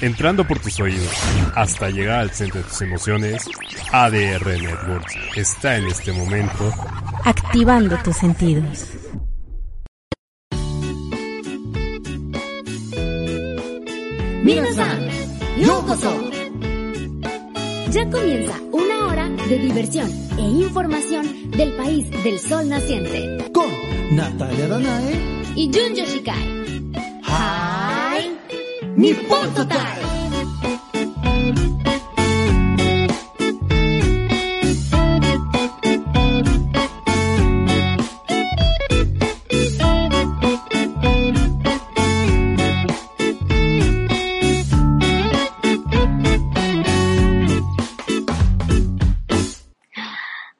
entrando por tus oídos hasta llegar al centro de tus emociones, ADR Networks está en este momento activando tus sentidos. Minasan, ¡Yokoso! Ya comienza una hora de diversión e información del país del sol naciente. Con Natalia Danae y Jun Yoshikai. ¡Nippon Total!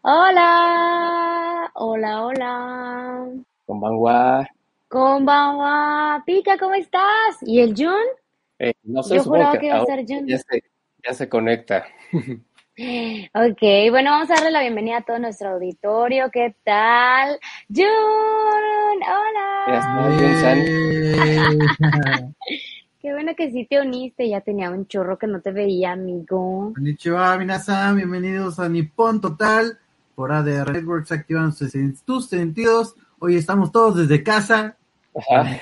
Hola, hola, hola. Konbanwa. Konbanwa. Pika, ¿cómo estás? ¿Y el Jun? Eh, no sé, Yo supongo juraba que que iba a ser Jun. ya se, ya se conecta. Ok, bueno, vamos a darle la bienvenida a todo nuestro auditorio. ¿Qué tal? Jun, hola. Qué bueno que sí te uniste. Ya tenía un chorro que no te veía, amigo. Konnichiwa, minasan, bienvenidos a Nippon Total por ADR Networks, activan tus sentidos. Hoy estamos todos desde casa, Ajá.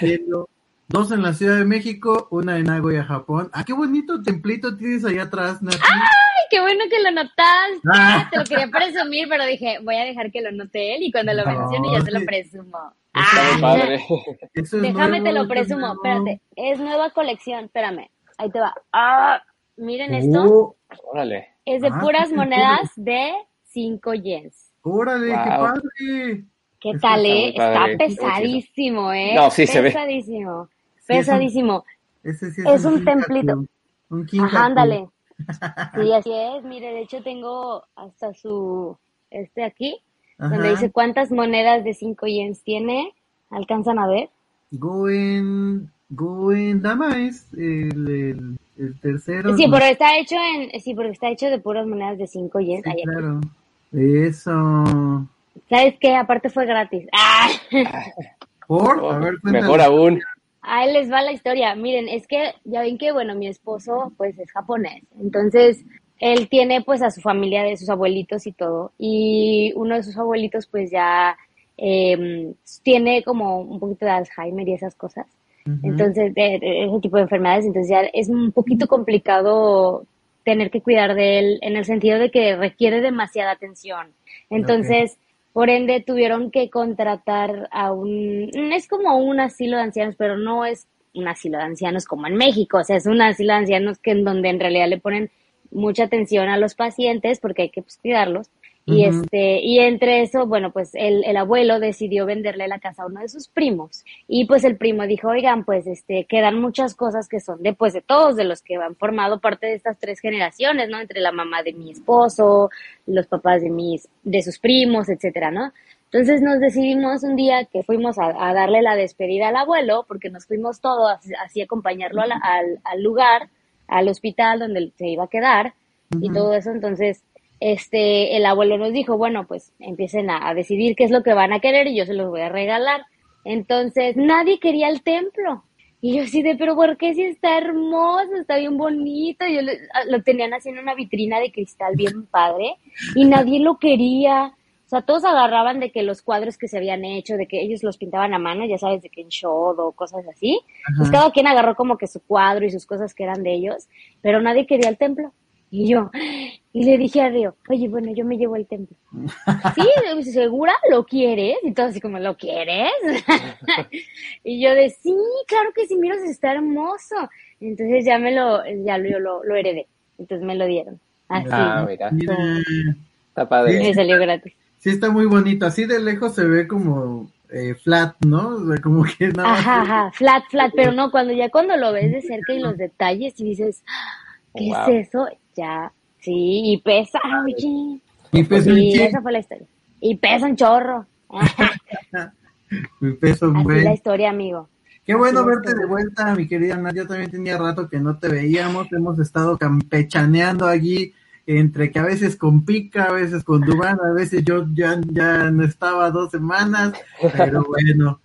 Dos en la Ciudad de México, una en Nagoya, Japón. Ah, qué bonito templito tienes allá atrás, Nati. Ay, qué bueno que lo notaste. Ah. Te lo quería presumir, pero dije, voy a dejar que lo note él y cuando lo No, mencione ya te lo presumo. Está muy Ah, padre. Eso es Déjame nuevo, te lo presumo, nuevo. espérate. Es nueva colección, espérame. Ahí te va. Ah, miren esto. Oh, Órale. Es de ah, puras monedas de 5 yens. órale, qué padre. ¿Qué tal, está eh? Está pesadísimo, ¿eh? No, sí se ve. Pesadísimo. Sí, es un- Pesadísimo. Ese sí Es un templito. Un. Ajá, ándale. Sí, así es. Mire, de hecho tengo hasta su, este aquí, donde dice cuántas monedas de 5 yens tiene. ¿Alcanzan a ver? Goen, Goen Dama es el, el, el tercero. Sí, ¿no? pero está hecho en, sí, porque está hecho de puras monedas de 5 yens. Sí, claro. Eso. ¿Sabes qué? Aparte fue gratis. ¡Ah! ¿Por? A ver, cuéntame. Mejor aún. Ahí les va la historia. Miren, es que ya ven que, bueno, mi esposo pues es japonés. Entonces, él tiene pues a su familia de sus abuelitos y todo. Y uno de sus abuelitos pues ya eh, tiene como un poquito de Alzheimer y esas cosas. Entonces, de, de ese tipo de enfermedades. Entonces ya es un poquito complicado tener que cuidar de él en el sentido de que requiere demasiada atención. Entonces, por ende, tuvieron que contratar a un, es como un asilo de ancianos, pero no es un asilo de ancianos como en México, o sea, es un asilo de ancianos que en donde en realidad le ponen mucha atención a los pacientes porque hay que pues, cuidarlos. Y este, y entre eso, bueno, pues el, el abuelo decidió venderle la casa a uno de sus primos. Y pues el primo dijo, oigan, pues este, quedan muchas cosas que son de, pues de todos, de los que han formado parte de estas tres generaciones, ¿no? Entre la mamá de mi esposo, los papás de mis, de sus primos, etcétera, ¿no? Entonces nos decidimos un día que fuimos a, a darle la despedida al abuelo, porque nos fuimos todos así, a acompañarlo a la- al, al lugar, al hospital donde se iba a quedar y todo eso. Entonces, este, el abuelo nos dijo, bueno, pues empiecen a, a decidir qué es lo que van a querer y yo se los voy a regalar. Entonces, nadie quería el templo. Y yo así de, pero ¿por qué si está hermoso, está bien bonito? Yo lo, lo tenían así en una vitrina de cristal bien padre y nadie lo quería. O sea, todos agarraban de que los cuadros que se habían hecho, de que ellos los pintaban a mano, ya sabes, de que en Shodo o cosas así. Pues cada quien agarró como que su cuadro y sus cosas que eran de ellos, pero nadie quería el templo. Y yo, y le dije a Río, oye, bueno, yo me llevo el templo. ¿Sí? ¿Segura? ¿Lo quieres? Y todo así como, ¿lo quieres? y yo de, sí, claro que sí, mira, está hermoso. Entonces ya me lo, ya lo, yo lo, lo heredé. Entonces me lo dieron. Así. Ah, mira. Mira, Está padre. Me salió gratis. sí está muy bonito. Así de lejos se ve como eh, flat, ¿no? O sea, como que nada más- Ajá, ajá, flat, flat, pero no, cuando ya cuando lo ves de cerca y los detalles y dices, ¿qué Wow. es eso? Ya, sí, y pesa, oye. Mi peso Sí, en esa fue la historia. Y pesa un chorro. mi peso en Así buen. la historia, amigo. Qué bueno Así verte de vuelta, mi querida Nadia. Yo también tenía rato que no te veíamos. Hemos estado campechaneando allí entre que a veces con Pica, a veces con Dubán, a veces yo ya, ya no estaba dos semanas, pero bueno,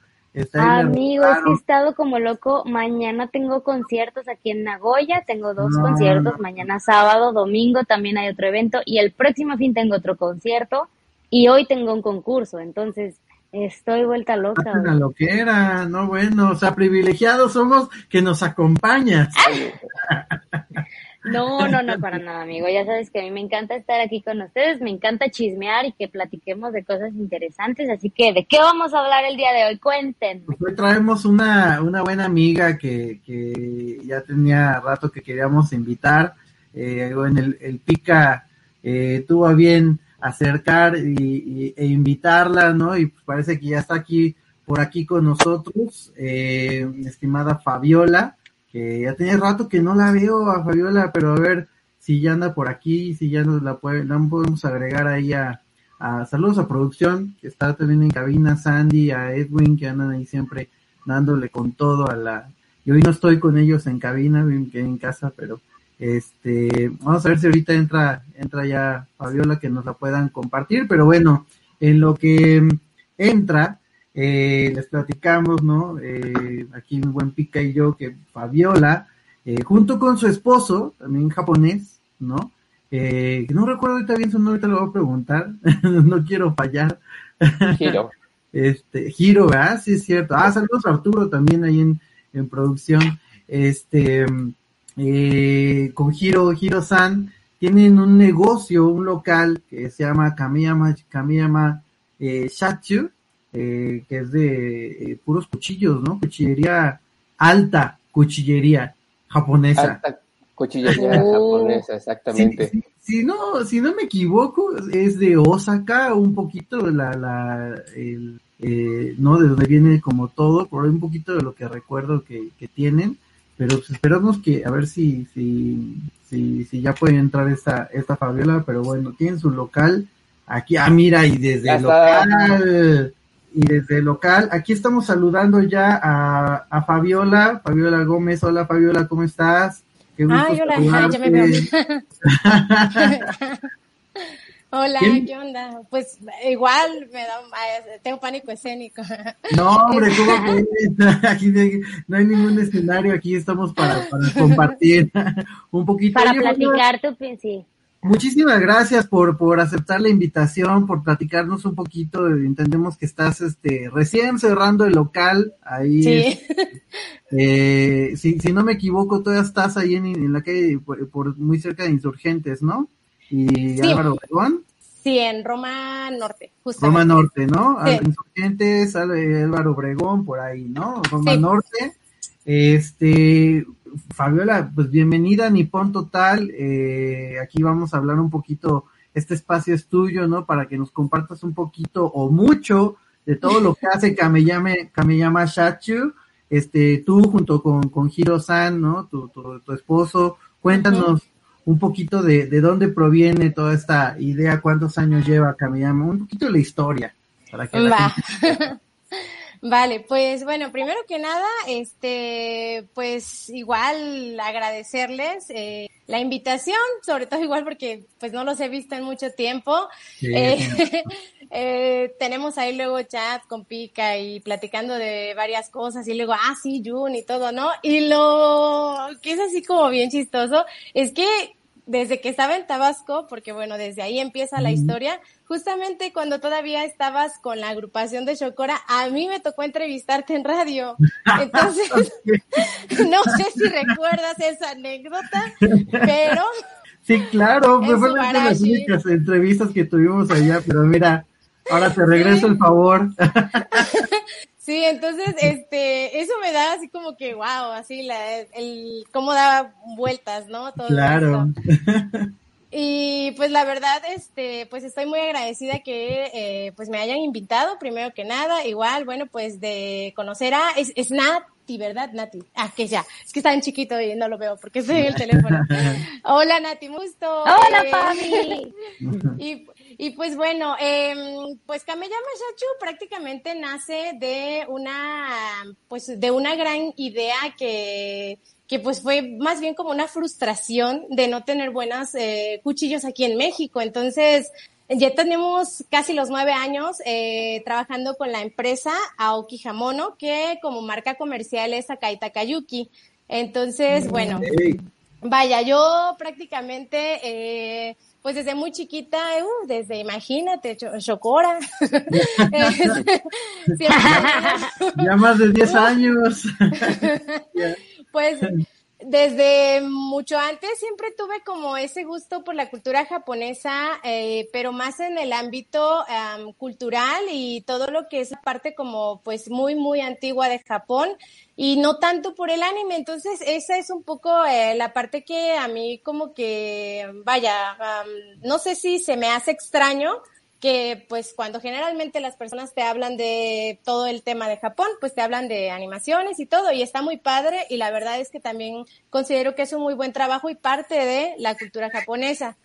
Amigo, es que he estado como loco. Mañana tengo conciertos aquí en Nagoya, tengo dos conciertos, mañana sábado, domingo también hay otro evento y el próximo fin tengo otro concierto y hoy tengo un concurso, entonces estoy vuelta loca. Una loquera, no bueno, o sea, privilegiados somos que nos acompañas. No, no, no, para nada, amigo. Ya sabes que a mí me encanta estar aquí con ustedes, me encanta chismear y que platiquemos de cosas interesantes. Así que, ¿de qué vamos a hablar el día de hoy? Cuéntenme. Pues hoy traemos una, una buena amiga que, que ya tenía rato que queríamos invitar. Eh, en el, el Pica eh, tuvo bien acercar y, e invitarla, ¿no? Y parece que ya está aquí, por aquí con nosotros, eh, estimada Fabiola que ya tenía rato que no la veo a Fabiola, pero a ver si ya anda por aquí, si ya nos la, puede, la podemos agregar ahí a, saludos a producción, que está también en cabina, Sandy, a Edwin, que andan ahí siempre dándole con todo a la, y hoy no estoy con ellos en cabina, que en casa, pero este, vamos a ver si ahorita entra, entra ya Fabiola que nos la puedan compartir, pero bueno, en lo que entra, eh, les platicamos, ¿no? Eh, aquí un buen pica y yo, que Fabiola, eh, junto con su esposo, también japonés, ¿no? Eh, no recuerdo ahorita bien su nombre, te lo voy a preguntar, no quiero fallar. Giro. este, Giro, ¿verdad? Sí, es cierto. Ah, saludos a Arturo también ahí en, en producción. Este, eh, con Giro, Giro San, tienen un negocio, un local que se llama Kamiyama, Kamiyama eh, Shachu, eh, que es de eh, puros cuchillos, ¿no? Cuchillería alta, cuchillería japonesa. Alta cuchillería oh. japonesa, exactamente. Si, no, si no me equivoco, es de Osaka, un poquito de la, la el, eh, no de donde viene como todo, por un poquito de lo que recuerdo que, que tienen, pero pues esperamos que a ver si, si, si, si ya puede entrar esta, esta Fabiola, pero bueno, tienen su local aquí, ah mira, y desde el local y desde el local. Aquí estamos saludando ya a, a, Fabiola, Fabiola Gómez. Hola Fabiola, ¿cómo estás? Qué gusto Ay, hola, ya me veo. Hola, ¿qué onda? Pues igual me da, tengo pánico escénico. No, hombre, ¿cómo Aquí no hay ningún escenario, aquí estamos para, para compartir un poquito. Para platicar tu, sí. Muchísimas gracias por, por aceptar la invitación, por platicarnos un poquito. Entendemos que estás este, recién cerrando el local ahí. Sí. Eh, si, si no me equivoco, todavía estás ahí en, la calle, por, muy cerca de Insurgentes, ¿no? Y Álvaro Obregón. Sí, en Roma Norte, justamente. Roma Norte, ¿no? Sí. Insurgentes, Álvaro Obregón, por ahí, ¿no? Roma Norte. Este, Fabiola, pues bienvenida a Nippon Total. Eh, aquí vamos a hablar un poquito, este espacio es tuyo, ¿no? Para que nos compartas un poquito o mucho de todo lo que hace Kameyama, Kameyama Shachu. Este, tú junto con, con Hiro-san, ¿no? Tu, tu, esposo. Cuéntanos un poquito de, de dónde proviene toda esta idea, cuántos años lleva Kameyama, un poquito de la historia. Para que la Vale, pues bueno, primero que nada, este, pues igual agradecerles eh, la invitación, sobre todo igual porque pues no los he visto en mucho tiempo. Eh, eh, tenemos ahí luego chat con Pica y platicando de varias cosas y luego, ah, sí, Jun y todo, ¿no? Y lo que es así como bien chistoso es que desde que estaba en Tabasco, porque bueno, desde ahí empieza la historia, justamente cuando todavía estabas con la agrupación de Chocora, a mí me tocó entrevistarte en radio. Entonces, no sé si recuerdas esa anécdota, pero... Sí, claro, fue una de las únicas entrevistas que tuvimos allá, pero mira, ahora te regreso el favor. Sí, entonces, este, eso me da así como que, wow, así la, el, cómo da vueltas, ¿no? Todo claro. Y pues la verdad, este, pues estoy muy agradecida que, eh, pues me hayan invitado, primero que nada, igual, bueno, pues de conocer a, es, es Nati, ¿verdad, Nati? Ah, que ya, es que está en chiquito y no lo veo porque estoy en el teléfono. Hola, Nati, gusto. Hola, Fabi. y y pues bueno, eh, pues Kameyama Shachu prácticamente nace de una, pues de una gran idea que, que pues fue más bien como una frustración de no tener buenos eh, cuchillos aquí en México. Entonces, ya tenemos casi los nueve años eh, trabajando con la empresa Aoki Hamono, que como marca comercial es Akai Takayuki. Entonces, bueno, vaya, yo prácticamente, eh, pues desde muy chiquita, uh, desde, imagínate, Chocora. ya más de 10 años. pues desde mucho antes siempre tuve como ese gusto por la cultura japonesa, eh, pero más en el ámbito cultural y todo lo que es parte como pues muy, muy antigua de Japón y no tanto por el anime. Entonces esa es un poco eh, la parte que a mí como que, vaya, no sé si se me hace extraño, que pues cuando generalmente las personas te hablan de todo el tema de Japón, pues te hablan de animaciones y todo, y está muy padre, y la verdad es que también considero que es un muy buen trabajo y parte de la cultura japonesa.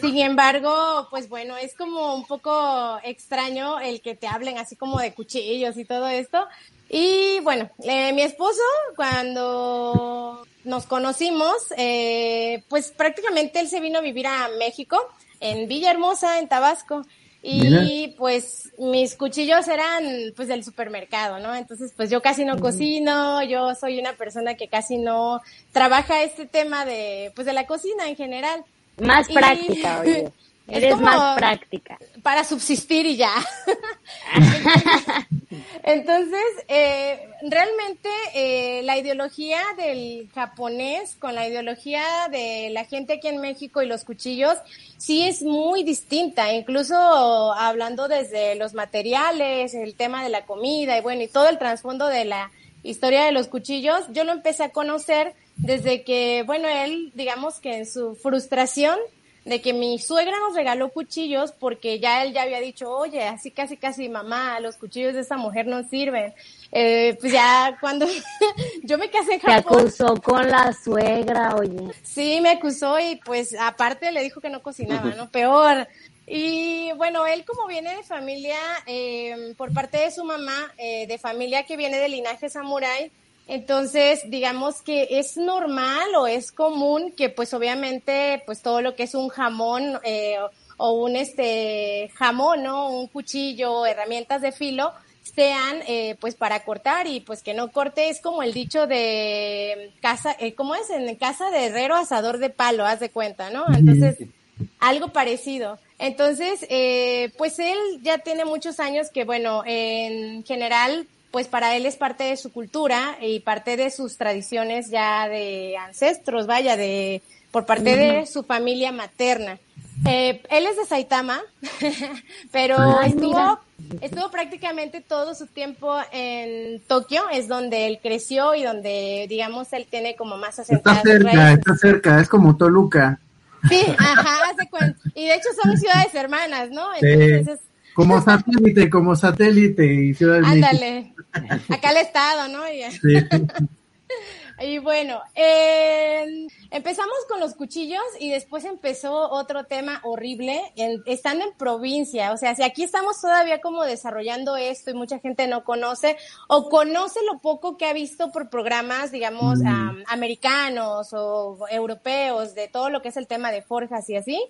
Sin embargo, pues bueno, es como un poco extraño el que te hablen así como de cuchillos y todo esto. Y bueno, eh, mi esposo, cuando nos conocimos, eh, pues prácticamente él se vino a vivir a México en Villahermosa, en Tabasco. Y pues mis cuchillos eran pues del supermercado, ¿no? Entonces pues yo casi no cocino, yo soy una persona que casi no trabaja este tema de pues de la cocina en general. Más práctica, oye. Eres más práctica. Para subsistir y ya. Entonces, eh, realmente eh, la ideología del japonés con la ideología de la gente aquí en México y los cuchillos sí es muy distinta, incluso hablando desde los materiales, el tema de la comida y bueno, y todo el trasfondo de la historia de los cuchillos, yo lo empecé a conocer desde que, bueno, él, digamos que en su frustración de que mi suegra nos regaló cuchillos porque ya él ya había dicho, oye, así casi casi mamá, los cuchillos de esa mujer no sirven. Eh, pues ya cuando yo me casé en Japón. Te acusó con la suegra, oye. Sí, me acusó y pues aparte le dijo que no cocinaba, ¿no? Peor. Y bueno, él como viene de familia, eh, por parte de su mamá, eh, de familia que viene de linaje samurái, entonces, digamos que es normal o es común que pues obviamente pues todo lo que es un jamón eh, o un este jamón, ¿no? Un cuchillo, herramientas de filo, sean eh, pues para cortar y pues que no corte es como el dicho de casa, eh, ¿cómo es? En casa de herrero asador de palo, haz de cuenta, ¿no? Entonces, algo parecido. Entonces, eh, pues él ya tiene muchos años que, bueno, en general pues para él es parte de su cultura y parte de sus tradiciones ya de ancestros, vaya, de por parte de su familia materna. Eh, él es de Saitama, pero estuvo, estuvo prácticamente todo su tiempo en Tokio, es donde él creció y donde, digamos, él tiene como más asentadas Está cerca, está cerca, es como Toluca. Sí, ajá, hace cuenta. Y de hecho son ciudades hermanas, ¿no? Entonces como satélite, como satélite y Ciudad de Ándale, acá el estado, ¿no? Y, sí. y bueno, eh, empezamos con los cuchillos y después empezó otro tema horrible, en, estando en provincia, o sea, si aquí estamos todavía como desarrollando esto y mucha gente no conoce o conoce lo poco que ha visto por programas, digamos, mm. americanos o europeos de todo lo que es el tema de forjas y así,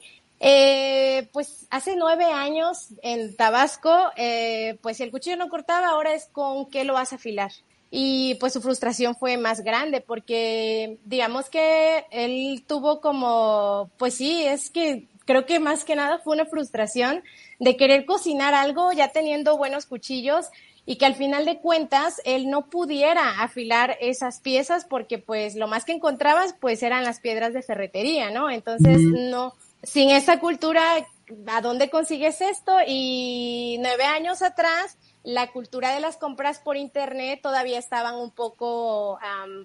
eh, pues hace nueve años en Tabasco, eh, pues si el cuchillo no cortaba, ahora es con qué lo vas a afilar. Y pues su frustración fue más grande porque digamos que él tuvo como, pues sí, es que creo que más que nada fue una frustración de querer cocinar algo ya teniendo buenos cuchillos y que al final de cuentas él no pudiera afilar esas piezas porque pues lo más que encontrabas pues eran las piedras de ferretería, ¿no? Entonces no, sin esa cultura, ¿a dónde consigues esto? Y nueve años atrás, la cultura de las compras por internet todavía estaban un poco,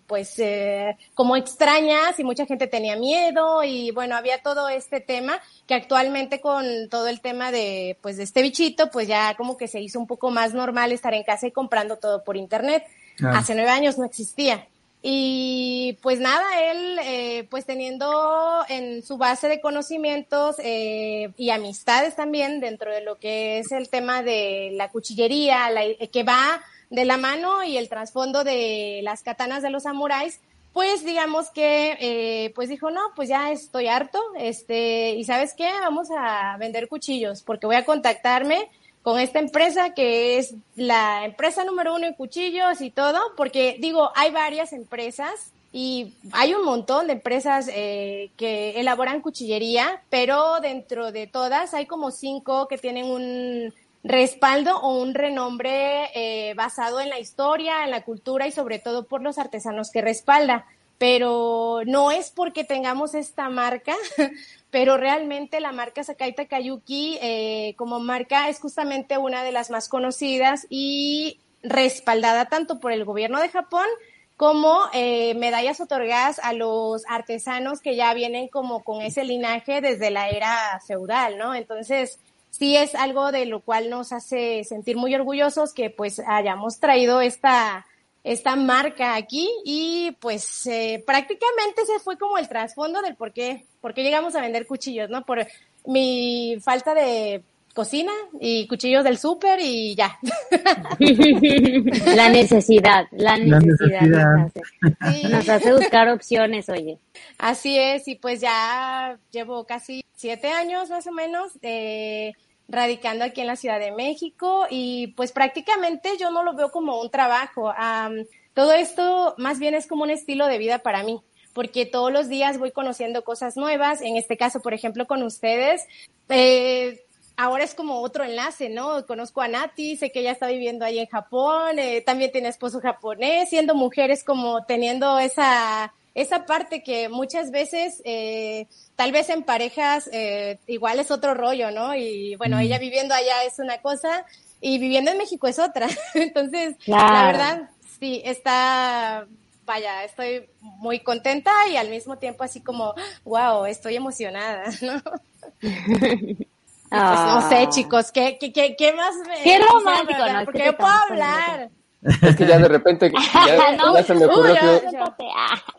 pues, eh, como extrañas y mucha gente tenía miedo y bueno, había todo este tema que actualmente con todo el tema de, pues, de este bichito, pues ya como que se hizo un poco más normal estar en casa y comprando todo por internet. Hace nueve años no existía. Y pues nada, él eh, pues teniendo en su base de conocimientos eh, y amistades también dentro de lo que es el tema de la cuchillería, la, que va de la mano y el trasfondo de las katanas de los samuráis, pues digamos que, eh, pues dijo, no, pues ya estoy harto, este, y sabes qué, vamos a vender cuchillos, porque voy a contactarme con esta empresa que es la empresa número uno en cuchillos y todo, porque digo, hay varias empresas y hay un montón de empresas eh, que elaboran cuchillería, pero dentro de todas hay como cinco que tienen un respaldo o un renombre eh, basado en la historia, en la cultura y sobre todo por los artesanos que respalda. Pero no es porque tengamos esta marca, pero realmente la marca Sakai Takayuki eh, como marca es justamente una de las más conocidas y respaldada tanto por el gobierno de Japón como eh, medallas otorgadas a los artesanos que ya vienen como con ese linaje desde la era feudal, ¿no? Entonces, sí es algo de lo cual nos hace sentir muy orgullosos que pues hayamos traído esta, esta marca aquí y pues eh, prácticamente ese fue como el trasfondo del por qué, por qué llegamos a vender cuchillos, ¿no? Por mi falta de cocina y cuchillos del súper y ya. La necesidad, la necesidad, Nos, hace, nos, hace, buscar opciones, oye. Así es, y pues ya llevo casi siete años más o menos eh, radicando aquí en la Ciudad de México y pues prácticamente yo no lo veo como un trabajo. Todo esto más bien es como un estilo de vida para mí porque todos los días voy conociendo cosas nuevas. En este caso, por ejemplo, con ustedes, eh, ahora es como otro enlace, ¿no? Conozco a Nati, sé que ella está viviendo ahí en Japón, eh, también tiene esposo japonés, siendo mujeres como teniendo esa, esa parte que muchas veces, eh, tal vez en parejas, eh, igual es otro rollo, ¿no? Y bueno, ella viviendo allá es una cosa y viviendo en México es otra. Entonces, la verdad, sí, está, vaya, estoy muy contenta y al mismo tiempo así como, wow, estoy emocionada, ¿no? Pues no sé, ah. chicos, ¿qué, qué, qué, qué más me... Qué romántico, ¿no? Porque yo puedo hablar. Es que ya de repente ya, no, ya se me ocurrió uy, que... no,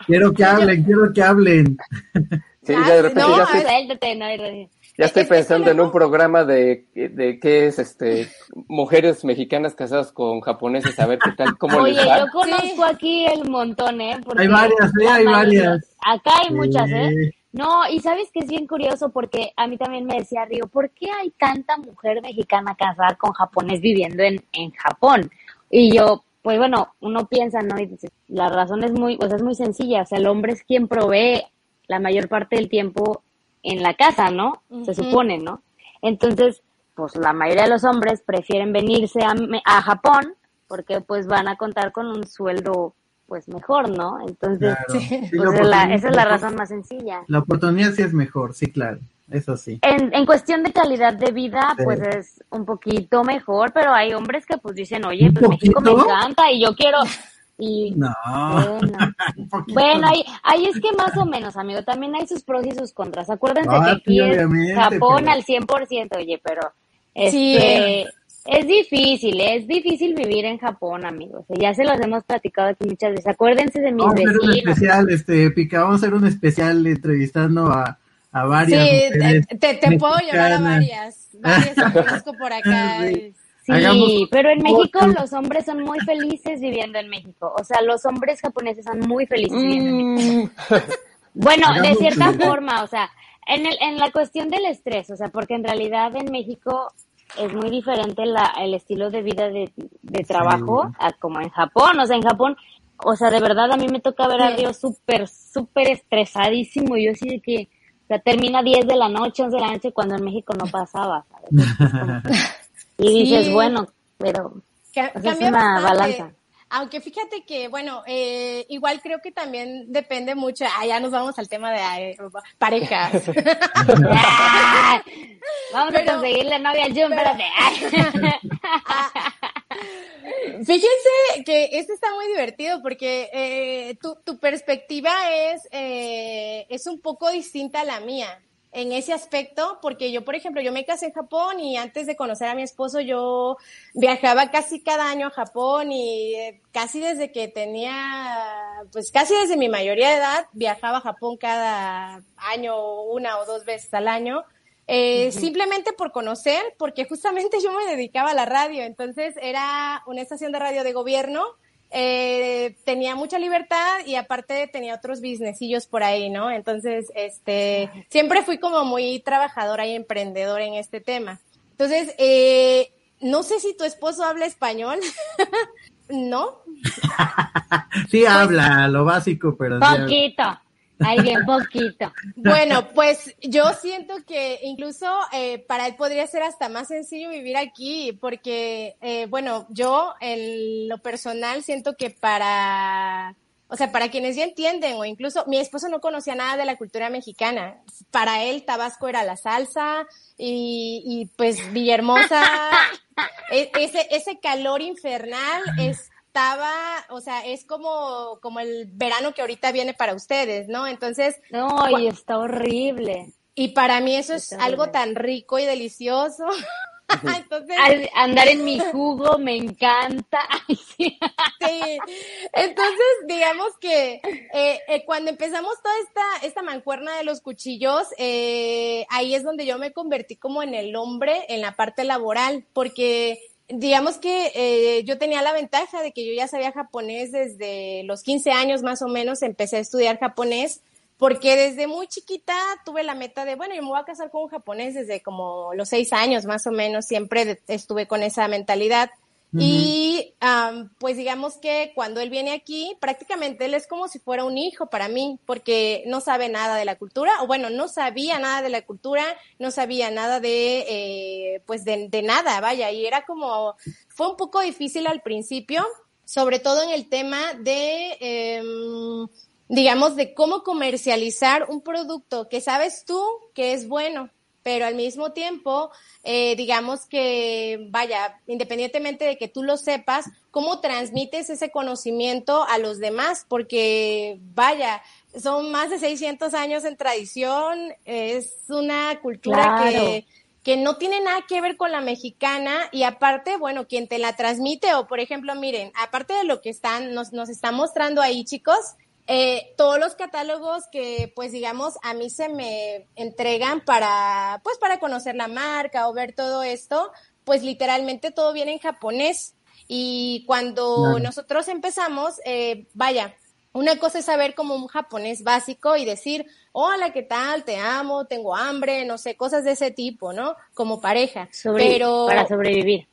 Quiero que hablen, quiero que hablen. Sí, ya de repente No, ya, estoy, ya estoy pensando en un programa de, de qué es este mujeres mexicanas casadas con japoneses, a ver qué tal, cómo Oye, les va. yo conozco aquí el montón, ¿eh? Porque Hay varias, ¿eh? la Hay varias. Acá hay muchas, ¿eh? Sí. No, y sabes que es bien curioso porque a mí también me decía Río, ¿por qué hay tanta mujer mexicana casada con japonés viviendo en, en Japón? Y yo, pues bueno, uno piensa, ¿no? Y la razón es muy, o sea, es muy sencilla, o sea, el hombre es quien provee la mayor parte del tiempo en la casa, ¿no? Se supone, ¿no? Entonces, pues la mayoría de los hombres prefieren venirse a, Me- a Japón porque pues van a contar con un sueldo pues mejor, ¿no? Entonces, Claro. Sí, pues, es la- esa es la razón más sencilla. La oportunidad sí es mejor, sí, claro. Eso sí. En, en cuestión de calidad de vida, Sí. pues es un poquito mejor, pero hay hombres que pues dicen, oye, ¿Un pues México me encanta y yo quiero... Y No. bueno, bueno, ahí, ahí es que más o menos, amigo, también hay sus pros y sus contras. Acuérdense Ah, que sí, aquí es Japón pero- al 100%, oye, pero Sí. este, es difícil, es difícil vivir en Japón, amigos. Ya se los hemos platicado aquí muchas veces. Acuérdense de mis Vamos a hacer un vecinos. especial, este, Pica, vamos a hacer un especial entrevistando a, a varias Sí, mujeres te, te- te puedo llevar a varias, varias que conozco por acá. Sí. Sí, Hagamos pero en México los hombres son muy felices viviendo en México. O sea, los hombres japoneses son muy felices viviendo en México. Bueno, de cierta un- forma, o sea, en, el, en la cuestión del estrés, o sea, porque en realidad en México es muy diferente la, el estilo de vida de, de trabajo a como en Japón. O sea, en Japón, o sea, de verdad a mí me toca ver a Sí. Río súper, súper estresadísimo. Y yo así de que, sea, termina 10 de la noche, 11 de la noche, cuando en México no pasaba, y dices, Sí. bueno, pero Ca- O sea, es cambia una balanza. Aunque fíjate que, bueno, eh, igual creo que también depende mucho. Ah, ya nos vamos al tema de ay, parejas. ¡Ah! Vamos Pero- a conseguirle novia a Jun, espérate. Fíjense que este está muy divertido porque eh, tu, tu perspectiva es, eh, es un poco distinta a la mía en ese aspecto, porque yo, por ejemplo, yo me casé en Japón y antes de conocer a mi esposo yo viajaba casi cada año a Japón y eh, casi desde que tenía, pues casi desde mi mayoría de edad viajaba a Japón cada año, una o dos veces al año. Eh, Simplemente por conocer, porque justamente yo me dedicaba a la radio, entonces era una estación de radio de gobierno eh, tenía mucha libertad y aparte tenía otros businessillos por ahí, ¿no? Entonces, este, siempre fui como muy trabajadora y emprendedora en este tema. Entonces, eh, no sé si tu esposo habla español. ¿No? sí habla lo básico, pero... Poquito. Ahí bien poquito. Bueno, pues yo siento que incluso eh, para él podría ser hasta más sencillo vivir aquí, porque, eh, bueno, yo en lo personal siento que para, o sea, para quienes ya entienden, o incluso mi esposo no conocía nada de la cultura mexicana. Para él Tabasco era la salsa y, y pues Villahermosa, e, ese, ese calor infernal es estaba, o sea, es como, como el verano que ahorita viene para ustedes, ¿no? Entonces. No, y está horrible. Y para mí eso es algo tan rico y delicioso. Entonces, andar en mi jugo me encanta. sí. Entonces, digamos que eh, eh, cuando empezamos toda esta, esta mancuerna de los cuchillos, eh, ahí es donde yo me convertí como en el hombre en la parte laboral, porque digamos que eh, yo tenía la ventaja de que yo ya sabía japonés desde los 15 años más o menos, empecé a estudiar japonés, porque desde muy chiquita tuve la meta de, bueno, yo me voy a casar con un japonés desde como los 6 años más o menos, siempre estuve con esa mentalidad. Y pues digamos que cuando él viene aquí, prácticamente él es como si fuera un hijo para mí, porque no sabe nada de la cultura, o bueno, no sabía nada de la cultura, no sabía nada de, eh, pues de, nada, vaya, y era como, fue un poco difícil al principio, sobre todo en el tema de, eh, digamos, de cómo comercializar un producto que sabes tú que es bueno, pero al mismo tiempo, eh, digamos que, vaya, independientemente de que tú lo sepas, cómo transmites ese conocimiento a los demás, porque, vaya, son más de 600 años en tradición, es una cultura que que no tiene nada que ver con la mexicana y aparte, bueno, quien te la transmite o por ejemplo, miren, aparte de lo que están, nos, nos están mostrando ahí, chicos, eh, todos los catálogos que, pues digamos, a mí se me entregan para, pues para conocer la marca o ver todo esto, pues literalmente todo viene en japonés. Y cuando nosotros empezamos, eh, vaya, una cosa es saber como un japonés básico y decir, hola, ¿qué tal? Te amo, tengo hambre, no sé, cosas de ese tipo, ¿no? Como pareja. Pero para sobrevivir.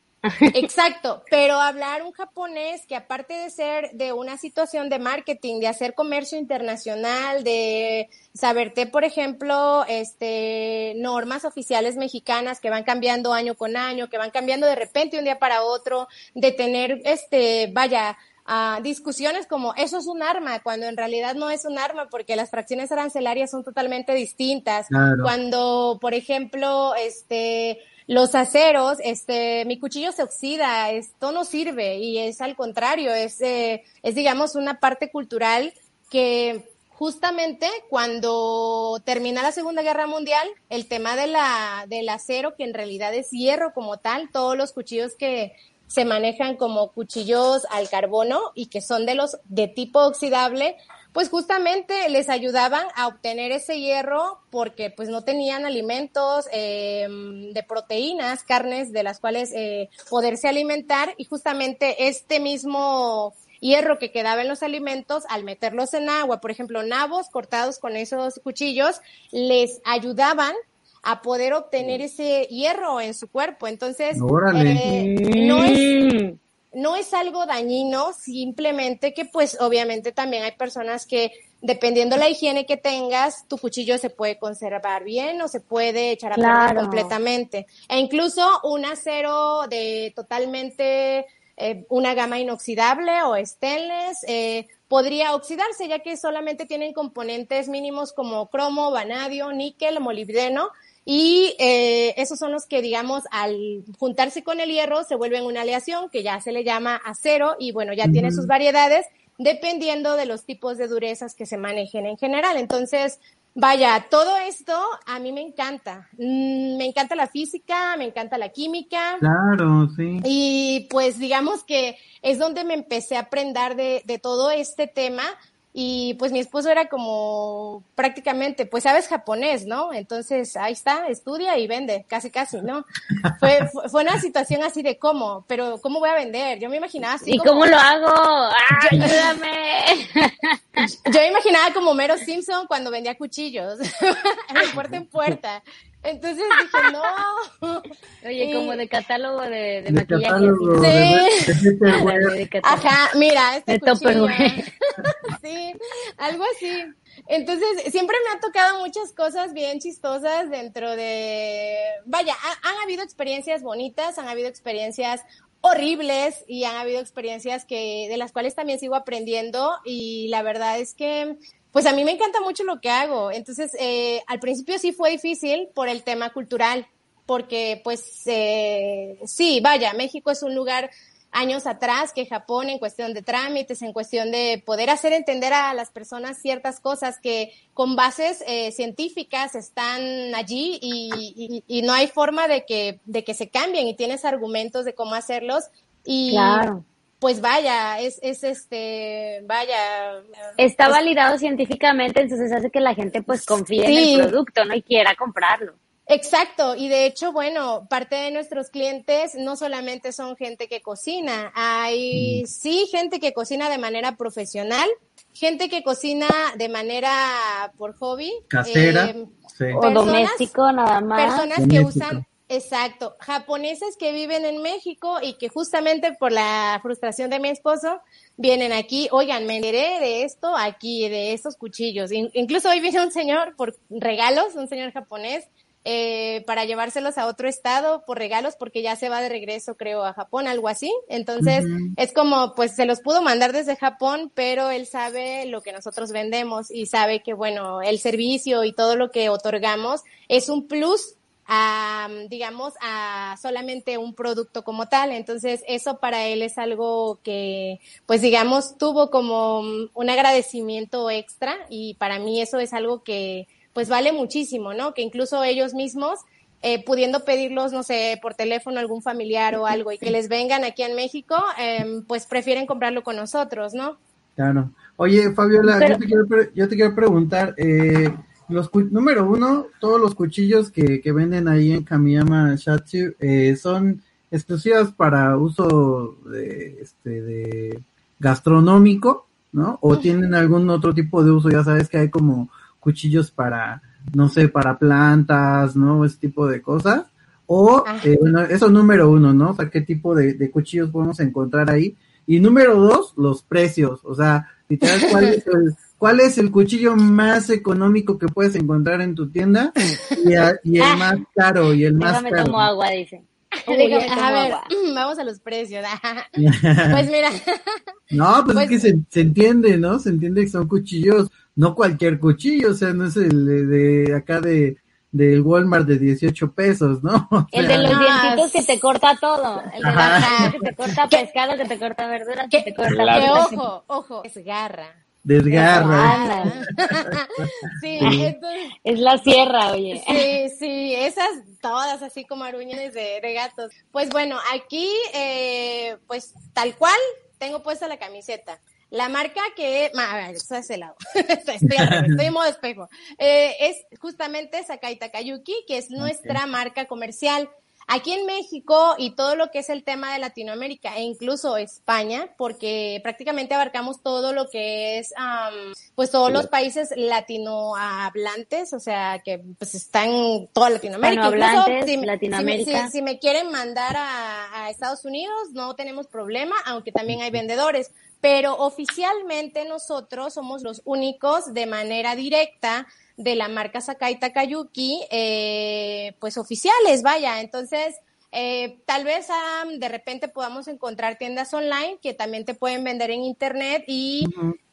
Exacto, pero hablar un japonés que aparte de ser de una situación de marketing, de hacer comercio internacional, de saberte, por ejemplo, este normas oficiales mexicanas que van cambiando año con año, que van cambiando de repente un día para otro, de tener este, vaya, uh, discusiones como eso es un arma, cuando en realidad no es un arma porque las fracciones arancelarias son totalmente distintas. Cuando, por ejemplo, este los aceros, este, mi cuchillo se oxida, esto no sirve y es al contrario, es, eh, es digamos una parte cultural que justamente cuando termina la Segunda Guerra Mundial, el tema de la, del acero, que en realidad es hierro como tal, todos los cuchillos que se manejan como cuchillos al carbono y que son de los de tipo oxidable, pues justamente les ayudaban a obtener ese hierro porque pues no tenían alimentos eh, de proteínas, carnes de las cuales eh, poderse alimentar. Y justamente este mismo hierro que quedaba en los alimentos al meterlos en agua, por ejemplo, nabos cortados con esos cuchillos, les ayudaban a poder obtener ese hierro en su cuerpo. Entonces, eh, no es no es algo dañino, simplemente que pues obviamente también hay personas que dependiendo la higiene que tengas, tu cuchillo se puede conservar bien o se puede echar a perder completamente. E incluso un acero de totalmente eh, una gama inoxidable o stainless eh, podría oxidarse ya que solamente tienen componentes mínimos como cromo, vanadio, níquel, molibdeno y eh, esos son los que, digamos, al juntarse con el hierro se vuelven una aleación que ya se le llama acero y bueno, ya tiene sus variedades dependiendo de los tipos de durezas que se manejen en general. Entonces, vaya, todo esto a mí me encanta. Mm, me encanta la física, me encanta la química. Claro, sí. Y pues digamos que es donde me empecé a aprender de, de todo este tema y pues mi esposo era como prácticamente, pues sabes japonés, ¿no? Entonces ahí está, estudia y vende, casi casi, ¿no? Fue, fue una situación así de cómo, pero ¿cómo voy a vender? Yo me imaginaba así. ¿Y cómo lo hago? ¡Ay, ayúdame! Yo me imaginaba como Mero Simpson cuando vendía cuchillos, de puerta en puerta. Entonces dije, no. Oye, como de catálogo de, de, De maquillaje. catálogo, Sí. de- de Tupperware. De catálogo. Ajá, mira, este De cuchillo. Sí, algo así. Entonces, siempre me han tocado muchas cosas bien chistosas dentro de... Vaya, ha- han habido experiencias bonitas, han habido experiencias horribles y han habido experiencias que de las cuales también sigo aprendiendo y la verdad es que pues a mí me encanta mucho lo que hago. Entonces, eh, al principio sí fue difícil por el tema cultural, porque pues eh, sí, vaya, México es un lugar años atrás que Japón en cuestión de trámites, en cuestión de poder hacer entender a las personas ciertas cosas que con bases eh, científicas están allí y, y- y no hay forma de que, de que se cambien y tienes argumentos de cómo hacerlos y Claro. pues vaya, es, es este, vaya. Está es- validado científicamente, entonces hace que la gente pues confíe Sí. en el producto, ¿no? Y quiera comprarlo. Exacto, y de hecho, bueno, parte de nuestros clientes no solamente son gente que cocina, hay sí gente que cocina de manera profesional, gente que cocina de manera por hobby, Casera. eh, Sí. O doméstico nada más. personas que usan, exacto, japoneses que viven en México y que justamente por la frustración de mi esposo vienen aquí, oigan, me enteré de esto aquí, de estos cuchillos. In- incluso hoy viene un señor por regalos, un señor japonés, eh, para llevárselos a otro estado por regalos porque ya se va de regreso, creo, a Japón, algo así. Entonces, es como, pues se los pudo mandar desde Japón, pero él sabe lo que nosotros vendemos y sabe que, bueno, el servicio y todo lo que otorgamos es un plus a, digamos, a solamente un producto como tal. Entonces, eso para él es algo que, pues, digamos, tuvo como un agradecimiento extra y para mí eso es algo que, pues, vale muchísimo, ¿no? Que incluso ellos mismos, eh, pudiendo pedirlos, no sé, por teléfono a algún familiar o algo y que les vengan aquí en México, em, pues prefieren comprarlo con nosotros, ¿no? Claro. Oye, Fabiola, Pero- yo, te quiero, yo te quiero preguntar, eh, los cu- número uno, todos los cuchillos que, que venden ahí en Kamiyama Shatsu eh, son exclusivas para uso de, este, de gastronómico, ¿no? O tienen algún otro tipo de uso, ya sabes que hay como cuchillos para, no sé, para plantas, ¿no? Ese tipo de cosas. O, Ah. eh, bueno, eso número uno, ¿no? O sea, qué tipo de, de cuchillos podemos encontrar ahí. Y número dos, los precios. O sea, literal, ¿cuál es el, cuál es el cuchillo más económico que puedes encontrar en tu tienda? Y, a- y el más caro, y el más Déjame caro. tomo agua, dice. Tomo a ver, agua. vamos a los precios. pues mira, No, pues, Pues- es que se, se entiende, ¿no? Se entiende que son cuchillos, no cualquier cuchillo, o sea, no es el de, de acá de del Walmart de 18 pesos, ¿no? O El de los dientitos que te corta todo. El de la que te corta pescado, que te corta verduras, que te corta Claro. que frutas. ojo, ojo, es garra. desgarra. Sí, Sí. entonces, Es la sierra, oye. sí, sí, esas todas así como aruñones de, de gatos. Pues bueno, aquí, eh, pues tal cual, tengo puesta la camiseta. La marca que, a ver, está a ese lado. estoy, al estoy en modo espejo. Eh, es justamente Sakai Takayuki, que es nuestra marca comercial. Aquí en México y todo lo que es el tema de Latinoamérica e incluso España, porque prácticamente abarcamos todo lo que es, am, pues todos los países latinohablantes, o sea, que pues están toda Latinoamérica. Incluso si, me- Latinoamérica. si me- si- si me quieren mandar a, a Estados Unidos, no tenemos problema, aunque también hay vendedores. Pero oficialmente nosotros somos los únicos de manera directa de la marca Sakai Takayuki, eh, pues oficiales, vaya. Entonces, eh, tal vez ah, de repente podamos encontrar tiendas online que también te pueden vender en internet y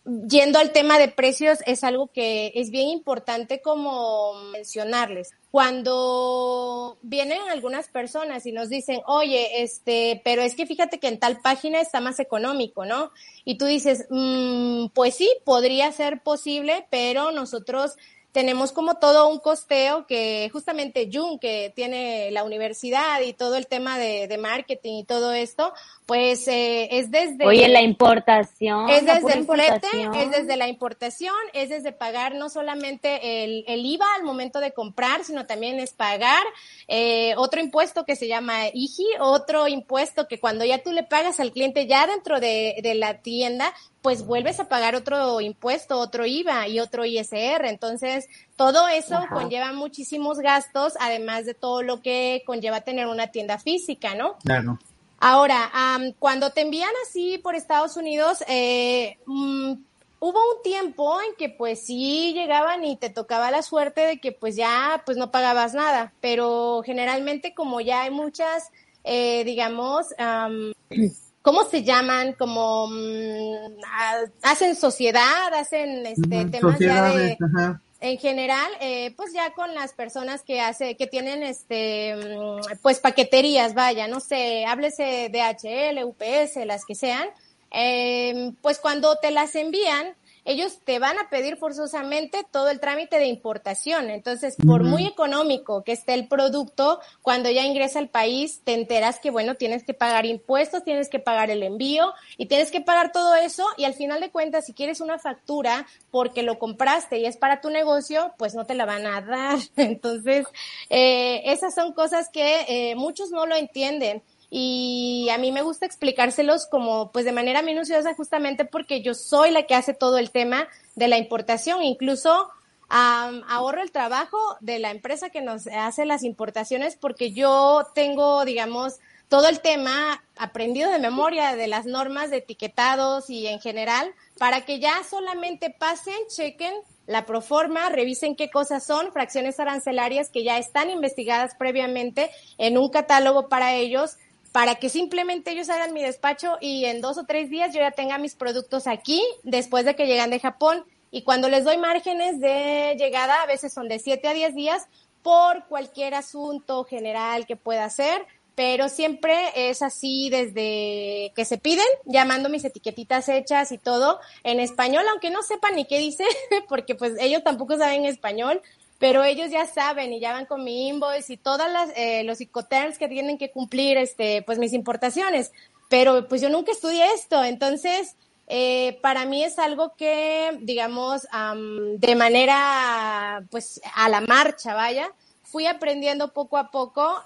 yendo al tema de precios es algo que es bien importante como mencionarles. Cuando vienen algunas personas y nos dicen, oye, este, pero es que fíjate que en tal página está más económico, ¿no? Y tú dices, "Mm, pues sí, podría ser posible, pero nosotros tenemos como todo un costeo que justamente Jun, que tiene la universidad y todo el tema de, de marketing y todo esto, pues eh, es desde... Oye, la importación. Es desde el flete, es desde la importación, es desde pagar no solamente el, el IVA al momento de comprar, sino también es pagar eh, otro impuesto que se llama IGI, otro impuesto que cuando ya tú le pagas al cliente ya dentro de, de la tienda, pues vuelves a pagar otro impuesto, otro IVA y otro ISR. Entonces, todo eso conlleva muchísimos gastos, además de todo lo que conlleva tener una tienda física, ¿no? Claro. Ahora, cuando te envían así por Estados Unidos, eh, mm, hubo un tiempo en que pues sí llegaban y te tocaba la suerte de que pues ya pues no pagabas nada, pero generalmente como ya hay muchas, eh, digamos, ¿cómo se llaman? Como mm, hacen sociedad, hacen este temas ya de en general, eh, pues ya con las personas que hace, que tienen este, mm, pues paqueterías, vaya, no sé, háblese de HL, UPS, las que sean, eh, pues cuando te las envían, ellos te van a pedir forzosamente todo el trámite de importación. Entonces, por muy económico que esté el producto, cuando ya ingresa al país, te enteras que, bueno, tienes que pagar impuestos, tienes que pagar el envío y tienes que pagar todo eso. Y al final de cuentas, si quieres una factura porque lo compraste y es para tu negocio, pues no te la van a dar. Entonces, eh, esas son cosas que eh, muchos no lo entienden y a mí me gusta explicárselos como pues de manera minuciosa justamente porque yo soy la que hace todo el tema de la importación, incluso ahorro el trabajo de la empresa que nos hace las importaciones porque yo tengo, digamos, todo el tema aprendido de memoria de las normas de etiquetados y en general para que ya solamente pasen, chequen la proforma, revisen qué cosas son, fracciones arancelarias que ya están investigadas previamente en un catálogo para ellos, para que simplemente ellos hagan mi despacho y en dos o tres días yo ya tenga mis productos aquí después de que llegan de Japón. Y cuando les doy márgenes de llegada, a veces son de siete a diez días por cualquier asunto general que pueda ser, pero siempre es así desde que se piden, llamando mis etiquetitas hechas y todo en español, aunque no sepan ni qué dice, porque pues ellos tampoco saben español, pero ellos ya saben y ya van con mi invoice y todas las eh, los icoterms que tienen que cumplir este pues mis importaciones. Pero pues yo nunca estudié esto. Entonces eh, para mí es algo que digamos de manera pues a la marcha vaya fui aprendiendo poco a poco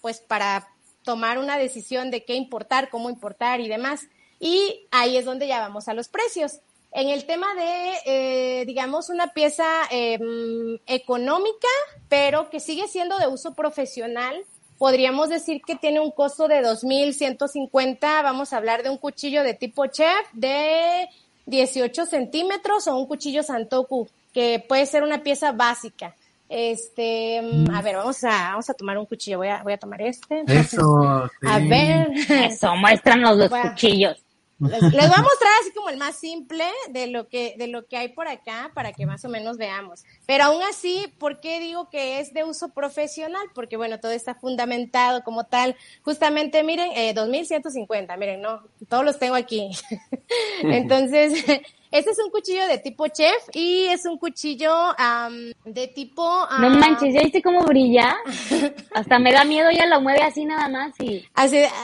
pues para tomar una decisión de qué importar cómo importar y demás. Y ahí es donde ya vamos a los precios en el tema de, eh, digamos, una pieza em, económica, pero que sigue siendo de uso profesional, podríamos decir que tiene un costo de 2.150. Vamos a hablar de un cuchillo de tipo chef de 18 centímetros o un cuchillo santoku, que puede ser una pieza básica. Este, em, a ver, vamos a, vamos a tomar un cuchillo. Voy a, voy a tomar este. Eso. A ver. Eso, muéstranos los cuchillos. Les, voy a mostrar así como el más simple de lo que de lo que hay por acá para que más o menos veamos. Pero aún así, ¿por qué digo que es de uso profesional? Porque bueno, todo está fundamentado como tal. Justamente, miren, eh, 2150, miren, no, todos los tengo aquí. Entonces, este es un cuchillo de tipo chef y es un cuchillo de tipo... no manches, ¿ya viste cómo brilla? Hasta me da miedo, ya lo mueve así nada más y...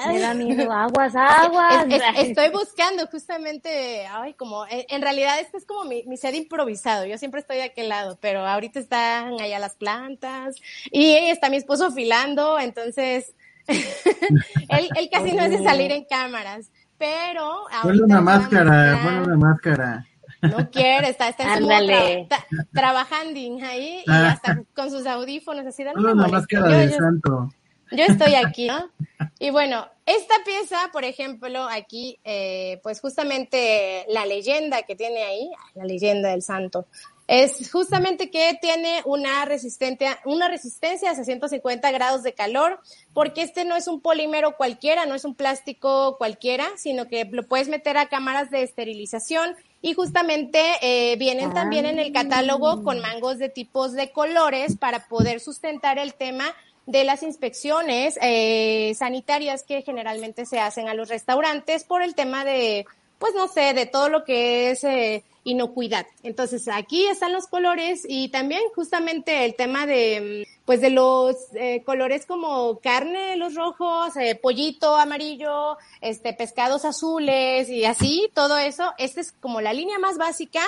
me da miedo, aguas, aguas. estoy buscando justamente, ay, como, en realidad este es como mi, mi ser improvisado, yo siempre estoy de aquel lado, pero ahorita están allá las plantas y está mi esposo filando, entonces... él, él casi no es de salir en cámaras pero ponle una máscara, ponle una máscara. No quiere, está, está en su trabajando ahí y ah. hasta con sus audífonos así dando una máscara de santo. Yo estoy aquí, ¿no? Y bueno, esta pieza, por ejemplo, aquí, eh, pues justamente la leyenda que tiene ahí, la leyenda del santo, es justamente que tiene una resistencia, una resistencia a 650 grados de calor, porque este no es un polímero cualquiera, no es un plástico cualquiera, sino que lo puedes meter a cámaras de esterilización y justamente eh, vienen también en el catálogo con mangos de tipos de colores para poder sustentar el tema de las inspecciones eh, sanitarias que generalmente se hacen a los restaurantes por el tema de, pues no sé, de todo lo que es... Eh, inocuidad. Entonces, aquí están los colores y también justamente el tema de, pues de los eh, colores como carne, los rojos, eh, pollito amarillo, este, pescados azules y así, todo eso. Esta es como la línea más básica,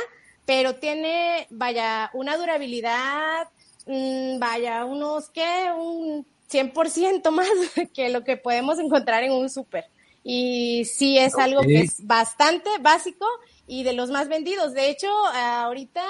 pero tiene, vaya, una durabilidad, mmm, vaya, unos, ¿qué? Un 100% más que lo que podemos encontrar en un súper. Y sí es okay. algo que es bastante básico y de los más vendidos. De hecho, ahorita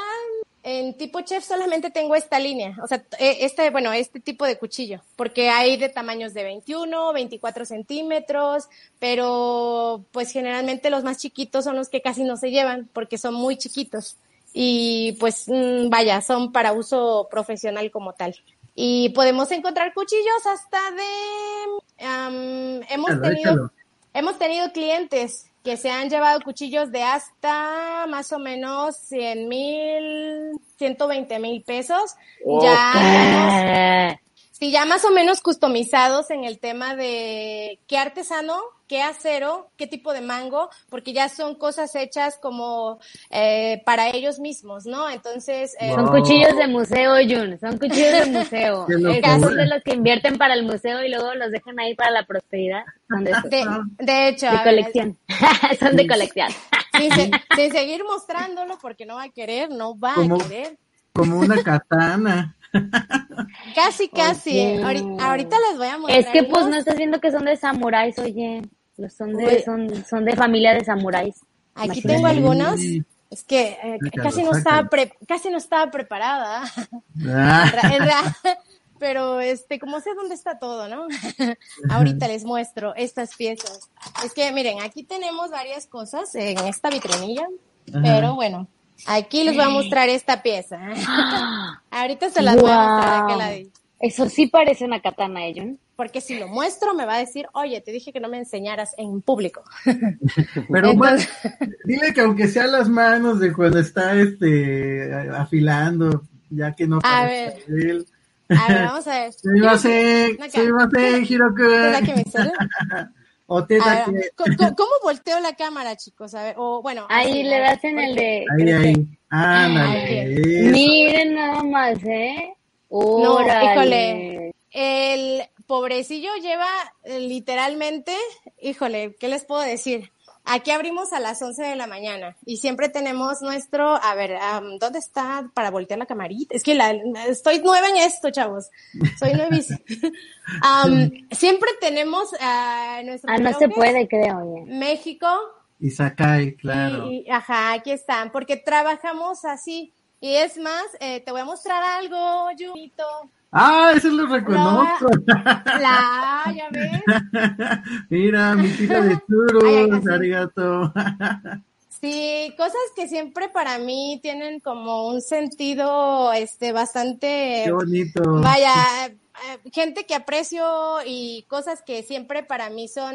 en tipo chef solamente tengo esta línea, o sea, este, bueno, este tipo de cuchillo, porque hay de tamaños de 21, 24 centímetros, pero pues generalmente los más chiquitos son los que casi no se llevan, porque son muy chiquitos. Y pues vaya, son para uso profesional como tal. Y podemos encontrar cuchillos hasta de... Um, hemos tenido... Hemos tenido clientes que se han llevado cuchillos de hasta más o menos 100 mil, 120 mil pesos. Okay. Ya, sí, ya más o menos customizados en el tema de qué artesano, qué acero, qué tipo de mango, porque ya son cosas hechas como eh, para ellos mismos, ¿no? Entonces... Eh, son cuchillos de museo, Jun, son cuchillos de museo. El caso de los que invierten para el museo y luego los dejan ahí para la prosperidad. Son de, de, de hecho... De colección. son de colección. sin, se, sin, seguir mostrándolo porque no va a querer, no va como, a querer. Como una katana. Casi, casi. Okay. Ahorita, ahorita, les voy a mostrar. Es que pues no estás viendo que son de samuráis, oye. Los son de, son, son de familia de samuráis. Aquí tengo algunos. Es que eh, casi no estaba pre, casi no estaba preparada. Ah. en realidad, pero este, como sé dónde está todo, ¿no? Ahorita les muestro estas piezas. Es que miren, aquí tenemos varias cosas en esta vitrinilla, Ajá. pero bueno, aquí les voy a mostrar esta pieza. Ahorita se las wow. voy a mostrar. Eso sí parece una katana, ¿eh, Porque si lo muestro me va a decir, oye, te dije que no me enseñaras en público. Pero Entonces... bueno, dile que aunque sea las manos de cuando está este afilando, ya que no a ver. él. A ver, vamos a ver. Suimase, suimase, Hiroku. O te ver, ¿cómo, ¿Cómo volteo la cámara, chicos? A ver, o bueno. Ahí le das en el de. Ahí, ahí. Ándale. Miren nada más, ¿eh? No, híjole, el pobrecillo lleva eh, literalmente, híjole, ¿qué les puedo decir? Aquí abrimos a las 11 de la mañana y siempre tenemos nuestro, a ver, um, ¿dónde está para voltear la camarita? Es que la, estoy nueva en esto, chavos. Soy nuevísima. um, siempre tenemos uh, nuestro... Ah, no se puede, creo. Ya. México. Y Sakai, claro. Y, y, ajá, aquí están, porque trabajamos así. Y es más, eh, te voy a mostrar algo, Junito. Ah, eso lo reconozco. La, la ya ves. Mira, mi tira de churros, arigato. Sí, cosas que siempre para mí tienen como un sentido, este, bastante. Qué bonito. Vaya, gente que aprecio y cosas que siempre para mí son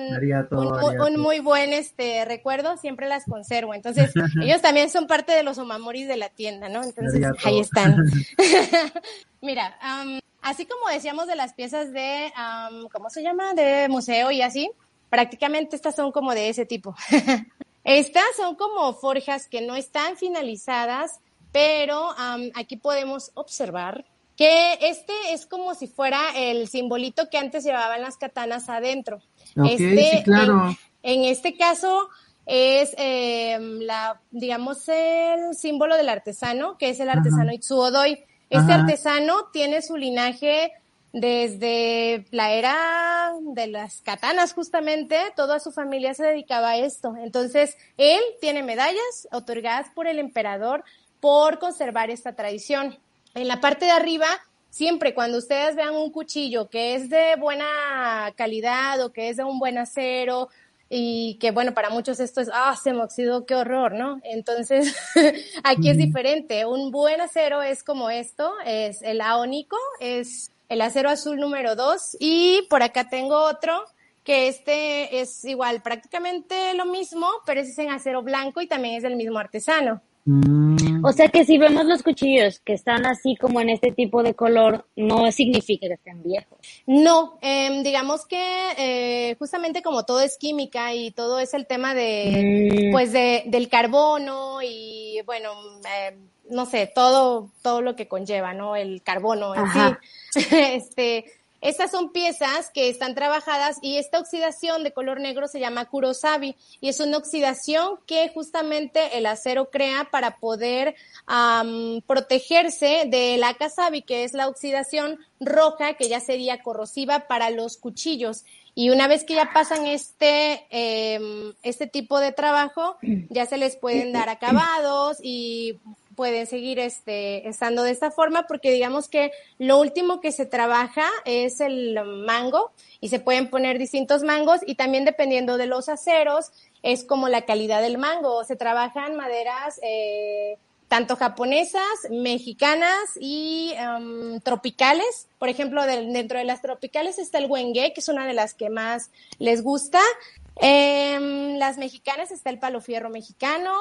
un, muy buen este recuerdo, siempre las conservo. Entonces, ellos también son parte de los omamoris de la tienda, ¿no? Entonces, ahí están. Mira, um, así como decíamos de las piezas de, um, ¿cómo se llama? De museo y así, prácticamente estas son como de ese tipo. estas son como forjas que no están finalizadas, pero um, aquí podemos observar que este es como si fuera el simbolito que antes llevaban las katanas adentro. Okay, este, sí, claro. en, en, este caso es eh, la, digamos, el símbolo del artesano, que es el artesano Ajá. Itsuodoi. Este Ajá. artesano tiene su linaje desde la era de las katanas justamente, toda su familia se dedicaba a esto. Entonces, él tiene medallas otorgadas por el emperador por conservar esta tradición. En la parte de arriba, siempre cuando ustedes vean un cuchillo que es de buena calidad o que es de un buen acero y que bueno, para muchos esto es, ah, se me oxidó, qué horror, ¿no? Entonces, aquí es diferente. Un buen acero es como esto, es el aónico, es el acero azul número 2 y por acá tengo otro que este es igual, prácticamente lo mismo, pero ese es en acero blanco y también es del mismo artesano. Mm. O sea que si vemos los cuchillos que están así como en este tipo de color, no significa que estén viejos. No, eh, digamos que eh, justamente como todo es química y todo es el tema de, mm. pues de, del carbono y bueno, eh, no sé, todo, todo lo que conlleva, ¿no? El carbono en sí. este, estas son piezas que están trabajadas y esta oxidación de color negro se llama kurosabi y es una oxidación que justamente el acero crea para poder protegerse de la kasabi, que es la oxidación roja que ya sería corrosiva para los cuchillos. Y una vez que ya pasan este, em, este tipo de trabajo, ya se les pueden dar acabados y pueden seguir este, estando de esta forma porque digamos que lo último que se trabaja es el mango y se pueden poner distintos mangos y también dependiendo de los aceros es como la calidad del mango. Se trabajan maderas eh, tanto japonesas, mexicanas y um, tropicales. Por ejemplo, dentro de las tropicales está el wenge, que es una de las que más les gusta. Eh, las mexicanas está el palo fierro mexicano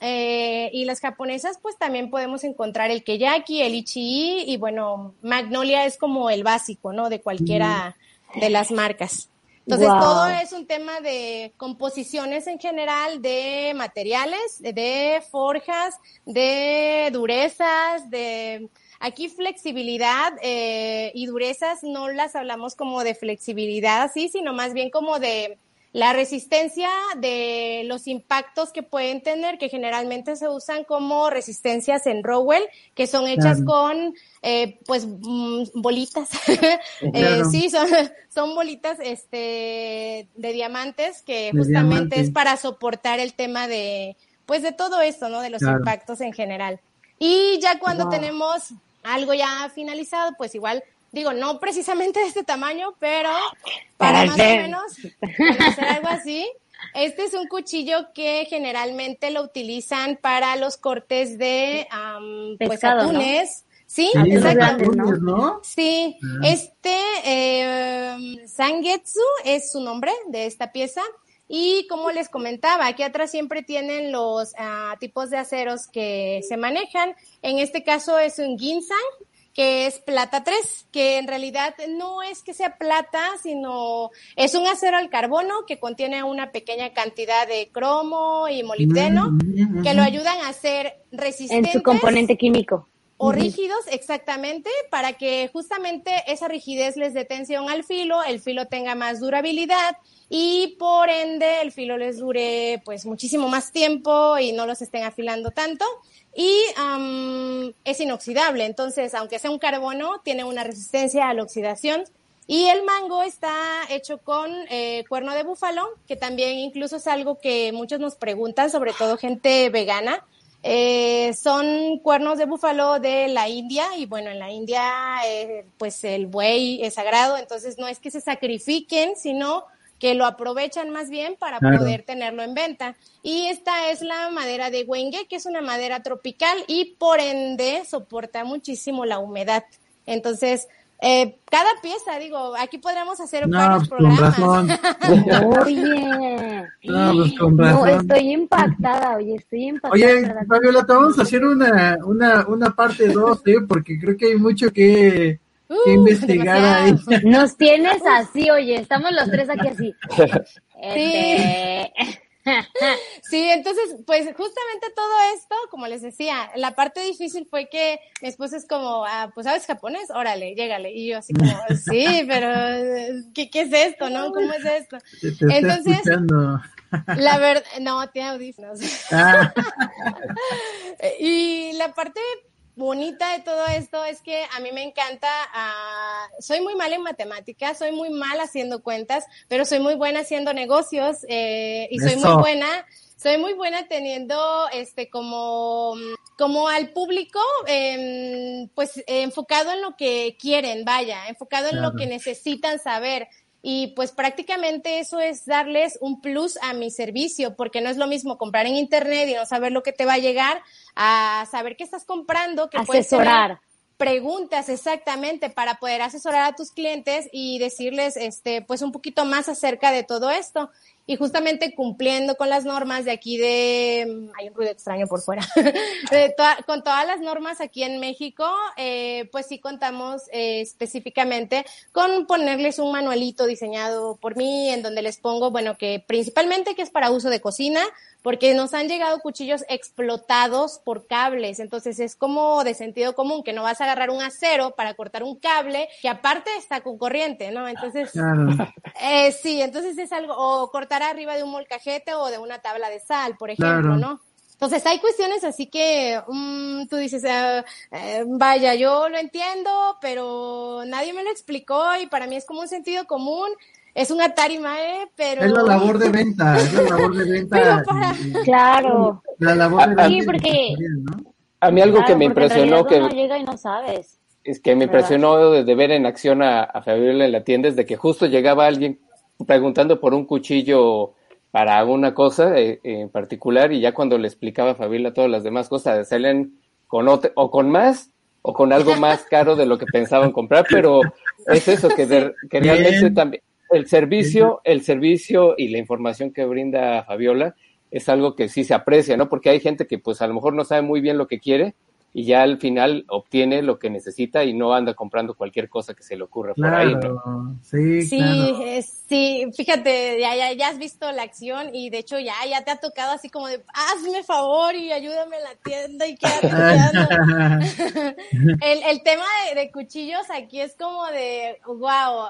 eh, y las japonesas pues también podemos encontrar el keyaki, el ichi y bueno, magnolia es como el básico, ¿no? De cualquiera de las marcas. Entonces todo es un tema de composiciones en general, de materiales, de forjas, de durezas, de aquí flexibilidad eh, y durezas no las hablamos como de flexibilidad así, sino más bien como de la resistencia de los impactos que pueden tener, que generalmente se usan como resistencias en Rowell, que son hechas con, eh, pues, mm, bolitas. eh, sí, son, son bolitas este, de diamantes, que justamente es para soportar el tema de, pues, de todo esto, ¿no? De los impactos en general. Y ya cuando tenemos algo ya finalizado, pues igual digo, no precisamente de este tamaño, pero para más o menos hacer algo así. Este es un cuchillo que generalmente lo utilizan para los cortes de pues atunes. Sí, exacto. Sí, ah. este eh, Sangetsu es su nombre de esta pieza. Y como les comentaba, aquí atrás siempre tienen los ah, tipos de aceros que se manejan. En este caso es un ginseng, que es plata 3, que en realidad no es que sea plata, sino es un acero al carbono que contiene una pequeña cantidad de cromo y molibdeno mm, que lo ayudan a ser resistentes. En su componente químico. O rígidos, exactamente, para que justamente esa rigidez les dé tensión al filo, el filo tenga más durabilidad y por ende el filo les dure pues muchísimo más tiempo y no los estén afilando tanto y es inoxidable. Entonces, aunque sea un carbono, tiene una resistencia a la oxidación. Y el mango está hecho con eh, cuerno de búfalo, que también incluso es algo que muchos nos preguntan, sobre todo gente vegana. Eh, son cuernos de búfalo de la India y bueno, en la India eh, pues el buey es sagrado, entonces no es que se sacrifiquen, sino que lo aprovechan más bien para poder tenerlo en venta. Y esta es la madera de Wenge, que es una madera tropical y por ende soporta muchísimo la humedad. Entonces, eh, cada pieza, digo, aquí podríamos hacer varios pues, programas. oye, pues, no, estoy impactada, oye, estoy impactada. Oye, Fabiola, te vamos a hacer una, una, una parte 2, ¿eh? porque creo que hay mucho que, que uh, investigar ahí. Nos tienes así, oye, estamos los tres aquí así. Este... Sí, entonces, pues justamente todo esto, como les decía, la parte difícil fue que mi esposo es como, ah, pues sabes japonés, órale, llégale. Y yo así como, sí, pero ¿qué, qué es esto, no? ¿Cómo es esto? entonces, la verdad, no, tiene audífonos. Ah. y la parte bonita de todo esto es que a mí me encanta, uh, soy muy mal en matemáticas, soy muy mal haciendo cuentas, pero soy muy buena haciendo negocios eh, y soy muy buena soy muy buena teniendo este como como al público eh, pues enfocado en lo que quieren vaya enfocado en lo que necesitan saber y pues prácticamente eso es darles un plus a mi servicio, porque no es lo mismo comprar en internet y no saber lo que te va a llegar, a saber qué estás comprando, que asesorar. Preguntas exactamente para poder asesorar a tus clientes y decirles este pues un poquito más acerca de todo esto. y justamente cumpliendo con las normas de aquí de, hay un ruido extraño por fuera, con todas las normas aquí en México, eh, pues sí contamos eh, específicamente con ponerles un manualito diseñado por mí en donde les pongo, bueno, que principalmente que es para uso de cocina, porque nos han llegado cuchillos explotados por cables, entonces es como de sentido común que no vas a agarrar un acero para cortar un cable que aparte está con corriente, ¿no? Entonces, eh, sí, entonces es algo, o cortar arriba de un molcajete o de una tabla de sal, por ejemplo, ¿no? Entonces hay cuestiones así que um, tú dices, ah, eh, vaya, yo lo entiendo, pero nadie me lo explicó y para mí es como un sentido común es un Atari Mae, pero... Es la labor de venta, es la labor de venta. Claro. La labor de venta. Sí, porque... A mí algo que me impresionó que... No llega y no sabes. Es que me impresionó de, ver en acción a, a Fabiola en la tienda es de que justo llegaba alguien preguntando por un cuchillo para alguna cosa eh, en particular y ya cuando le explicaba a Fabiola todas las demás cosas salen con o con más o con algo más caro de lo que pensaban comprar, pero es eso que, que realmente también el servicio, el servicio y la información que brinda Fabiola es algo que sí se aprecia, ¿no? Porque hay gente que pues a lo mejor no sabe muy bien lo que quiere y ya al final obtiene lo que necesita y no anda comprando cualquier cosa que se le ocurra por ahí, ¿no? Sí, sí, claro. sí, fíjate, ya, ya, ya has visto la acción y de hecho ya, ya te ha tocado así como de, hazme favor y ayúdame en la tienda y quédate el, el tema de, cuchillos aquí es como de, wow,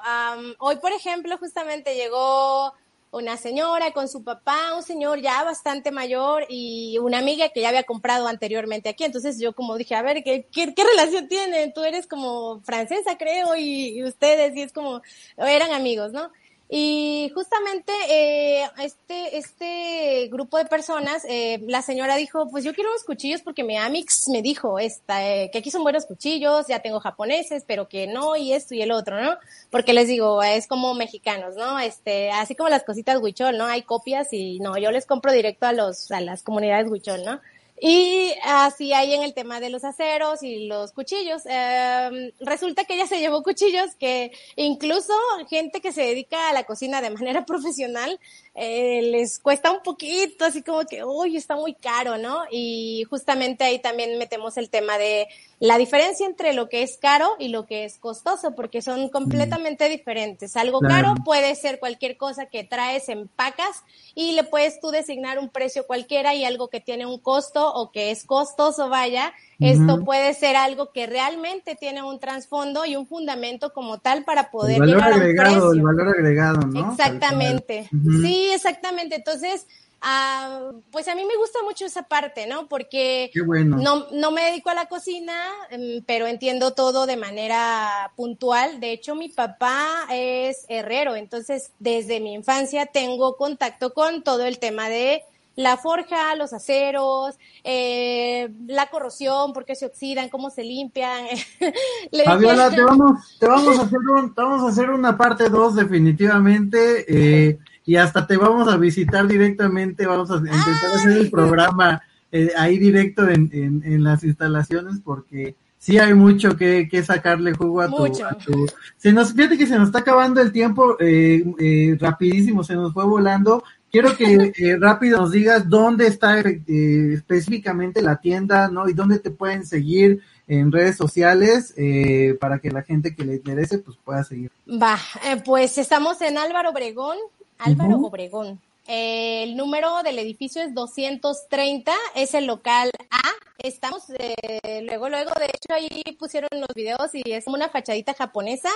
hoy por ejemplo justamente llegó una señora con su papá, un señor ya bastante mayor y una amiga que ya había comprado anteriormente aquí. Entonces yo como dije, a ver, ¿qué, qué, relación tienen? Tú eres como francesa, creo, y, y ustedes, y es como, eran amigos, ¿no? Y justamente eh, este, este grupo de personas, eh, la señora dijo, pues yo quiero unos cuchillos porque mi Amix me dijo esta, eh, que aquí son buenos cuchillos, ya tengo japoneses, pero que no, y esto y el otro, ¿no? Porque les digo, es como mexicanos, ¿no? Este, así como las cositas huichol, ¿no? Hay copias y no, yo les compro directo a los, a las comunidades huichol, ¿no? Y así hay en el tema de los aceros y los cuchillos. Eh, resulta que ella se llevó cuchillos que incluso gente que se dedica a la cocina de manera profesional eh, les cuesta un poquito, así como que, uy, está muy caro, ¿no? Y justamente ahí también metemos el tema de la diferencia entre lo que es caro y lo que es costoso, porque son completamente diferentes. Algo caro puede ser cualquier cosa que traes, empacas y le puedes tú designar un precio cualquiera y algo que tiene un costo o que es costoso, vaya, esto puede ser algo que realmente tiene un trasfondo y un fundamento como tal para poder llegar a un precio. El valor agregado, ¿no? Exactamente. Sí, exactamente. Entonces, ah, pues a mí me gusta mucho esa parte, ¿no? Porque no, no me dedico a la cocina, em, pero entiendo todo de manera puntual. De hecho, mi papá es herrero, entonces desde mi infancia tengo contacto con todo el tema de la forja, los aceros, eh, la corrosión, por qué se oxidan, cómo se limpian. Fabiola, te vamos, te vamos a hacer vamos a hacer una parte 2 definitivamente, eh, y hasta te vamos a visitar directamente, vamos a intentar hacer el programa eh, ahí directo en, en, las instalaciones porque sí hay mucho que, que sacarle jugo a tu, a tu, Se nos, fíjate que se nos está acabando el tiempo eh, eh, rapidísimo, se nos fue volando. Quiero que eh, rápido nos digas dónde está eh, específicamente la tienda, ¿no? Y dónde te pueden seguir en redes sociales eh, para que la gente que le interese pues pueda seguir. Va, pues estamos en Álvaro Obregón, Álvaro Obregón. el número del edificio es 230, es el local A estamos eh, luego, luego, de hecho ahí pusieron los videos y es como una fachadita japonesa.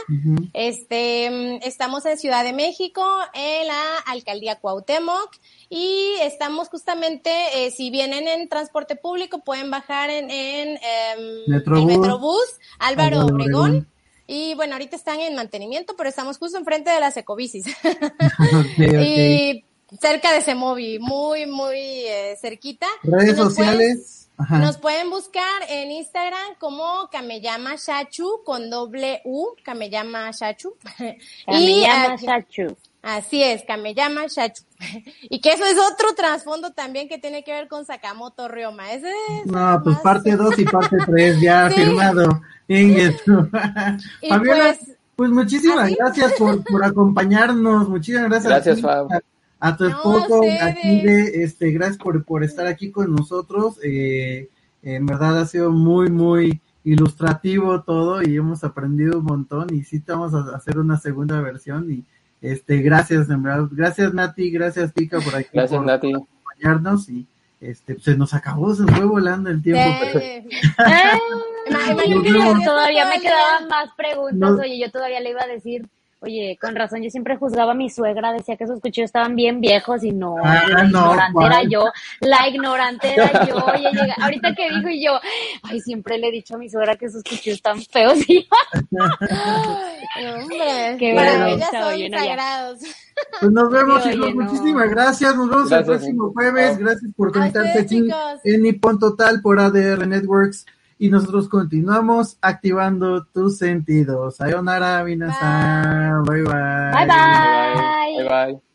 Este, mm, estamos en Ciudad de México, en la alcaldía Cuauhtémoc y estamos justamente, eh, si vienen en transporte público, pueden bajar en, en em, el Metrobús Álvaro Obregón. Y bueno, ahorita están en mantenimiento, pero estamos justo enfrente de las ecobicis. Y cerca de Semovi, muy, muy eh, cerquita. Redes sociales. Nos pueden buscar en Instagram como Kameyama Shachu con doble U, Kameyama Shachu. Kameyama Shachu. Así es, Kameyama Shachu. y que eso es otro trasfondo también que tiene que ver con Sakamoto Ryoma. Ese es no, pues parte 2 y parte 3 ya firmado. pues, pues muchísimas gracias por, por acompañarnos. Muchísimas gracias. Gracias, Fab a tu esposo aquí de este gracias por, por estar aquí con nosotros eh, en verdad ha sido muy muy ilustrativo todo y hemos aprendido un montón y sí te vamos a hacer una segunda versión y este gracias en verdad. Gracias Nati. Gracias Tika por aquí gracias por Nati. acompañarnos. Y este se nos acabó se fue volando el tiempo Eh, todavía me quedaban más preguntas oye yo todavía le iba a decir Oye, con razón, yo siempre juzgaba a mi suegra, decía que esos cuchillos estaban bien viejos y no, Ah, la no, ignorante era yo, la ignorante era yo. Oye, llega- ahorita que dijo y yo, ay, siempre le he dicho a mi suegra que esos cuchillos están feos y Hombre, Qué para bueno, ellas está son ya. sagrados. Pues nos vemos, Sí, chicos. oye, no. Muchísimas gracias. Nos vemos Gracias, el próximo jueves. Gracias por conectarte en Nippon Total por ADR Networks. Y nosotros continuamos activando tus sentidos. Sayonara, minasan. Bye bye. bye bye. bye bye